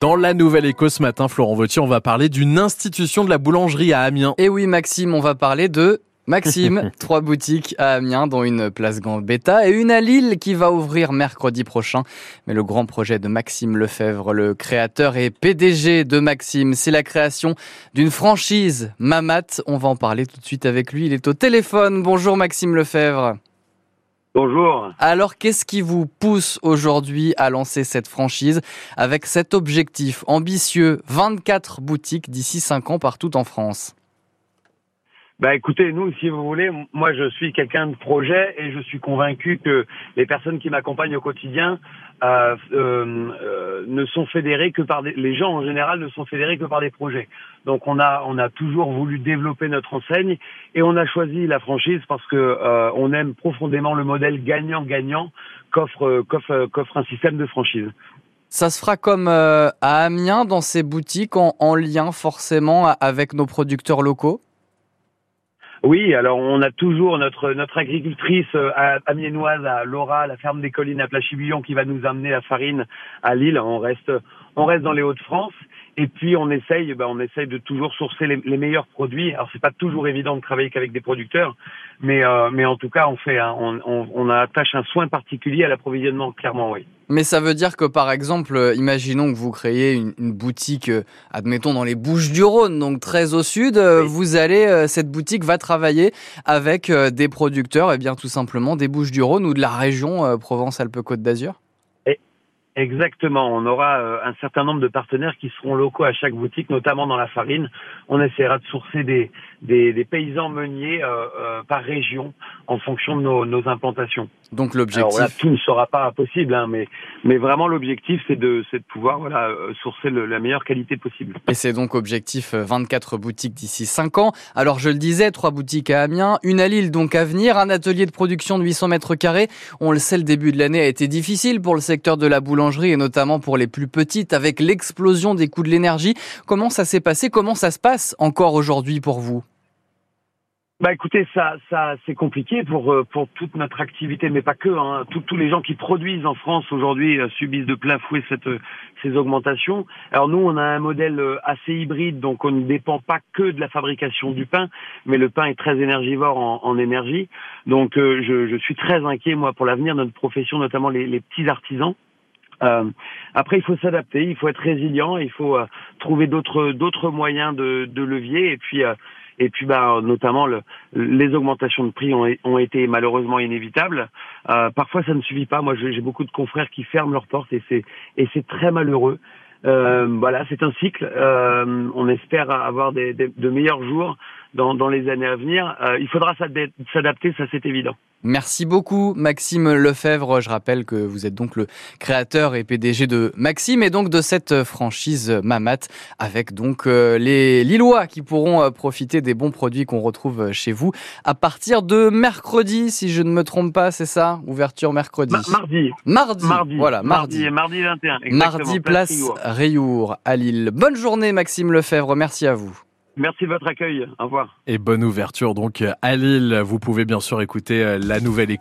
Dans la Nouvelle Éco ce matin, Florent Vautier, on va parler d'une institution de la boulangerie à Amiens. Et oui, Maxime, on va parler de Maxime, trois boutiques à Amiens, dont une place Gambetta et une à Lille qui va ouvrir mercredi prochain. Mais le grand projet de Maxime Lefebvre, le créateur et PDG de Maxime, c'est la création d'une franchise Mamat. On va en parler tout de suite avec lui. Il est au téléphone. Bonjour Maxime Lefebvre. Bonjour. Alors, qu'est-ce qui vous pousse aujourd'hui à lancer cette franchise avec cet objectif ambitieux 24 boutiques d'ici 5 ans partout en France? Bah écoutez, nous, si vous voulez, moi je suis quelqu'un de projet et je suis convaincu que les personnes qui m'accompagnent au quotidien euh, euh, euh, ne sont fédérées que par des, les gens en général ne sont fédérés que par des projets. Donc on a on a toujours voulu développer notre enseigne et on a choisi la franchise parce que euh, on aime profondément le modèle gagnant-gagnant qu'offre qu'offre qu'offre un système de franchise. Ça se fera comme à Amiens dans ces boutiques en lien forcément avec nos producteurs locaux? Oui, alors on a toujours notre notre agricultrice euh, amiénoise à Laura, la ferme des collines à Plachibillon, qui va nous amener la farine à Lille. On reste on reste dans les Hauts-de-France. Et puis on essaye, ben, on essaye de toujours sourcer les, les meilleurs produits. Alors c'est pas toujours évident de travailler qu'avec des producteurs, mais euh, mais en tout cas on fait, on, on, on attache un soin particulier à l'approvisionnement, clairement, oui. Mais ça veut dire que par exemple, euh, imaginons que vous créez une, une boutique, euh, admettons dans les Bouches du Rhône, donc très au sud, oui. vous allez, cette boutique va travailler avec des producteurs, et eh bien tout simplement des Bouches du Rhône ou de la région Provence-Alpes-Côte d'Azur? Exactement. On aura euh, un certain nombre de partenaires qui seront locaux à chaque boutique, notamment dans la farine. On essaiera de sourcer des, des, des paysans meuniers euh, euh, par région en fonction de nos, nos implantations. Donc l'objectif. Alors là, tout ne sera pas possible, hein, mais, mais vraiment l'objectif, c'est de, de pouvoir voilà, sourcer le, la meilleure qualité possible. Et c'est donc objectif 24 euh, boutiques d'ici 5 ans. Alors je le disais, trois boutiques à Amiens, une à Lille donc à venir, un atelier de production de 800 mètres carrés. On le sait, le début de l'année a été difficile pour le secteur de la boulangerie et notamment pour les plus petites avec l'explosion des coûts de l'énergie. Comment ça s'est passé? Comment ça se passe encore aujourd'hui pour vous? Bah écoutez, ça, c'est compliqué pour euh, pour toute notre activité, mais pas que. Hein. Tous les gens qui produisent en France aujourd'hui euh, subissent de plein fouet euh, ces augmentations. Alors nous, on a un modèle assez hybride, donc on ne dépend pas que de la fabrication du pain, mais le pain est très énergivore en, énergie. Donc je, suis très inquiet moi pour l'avenir de notre profession, notamment les petits artisans. Euh, après, il faut s'adapter, il faut être résilient, il faut euh, trouver d'autres d'autres moyens de, de levier et puis euh, et puis bah notamment le, les augmentations de prix ont, ont été malheureusement inévitables. Euh, parfois, ça ne suffit pas. Moi, j'ai beaucoup de confrères qui ferment leurs portes et c'est et c'est très malheureux. Euh, voilà, c'est un cycle. Euh, on espère avoir des, des, de meilleurs jours dans, dans les années à venir. Euh, il faudra s'adapter, ça c'est évident. Merci beaucoup Maxime Lefebvre. Je rappelle que vous êtes donc le créateur et PDG de Maxime et donc de cette franchise Mamat avec donc euh, les Lillois qui pourront euh, profiter des bons produits qu'on retrouve chez vous à partir de mercredi si je ne me trompe pas, c'est ça? Ouverture mercredi. Ma mardi. Mardi. Mardi. Voilà, mardi. Mardi, mardi 21. Exactement. Mardi place Rayour à Lille. Bonne journée Maxime Lefebvre. Merci à vous. Merci de votre accueil. Au revoir. Et bonne ouverture donc à Lille. Vous pouvez bien sûr écouter la nouvelle école.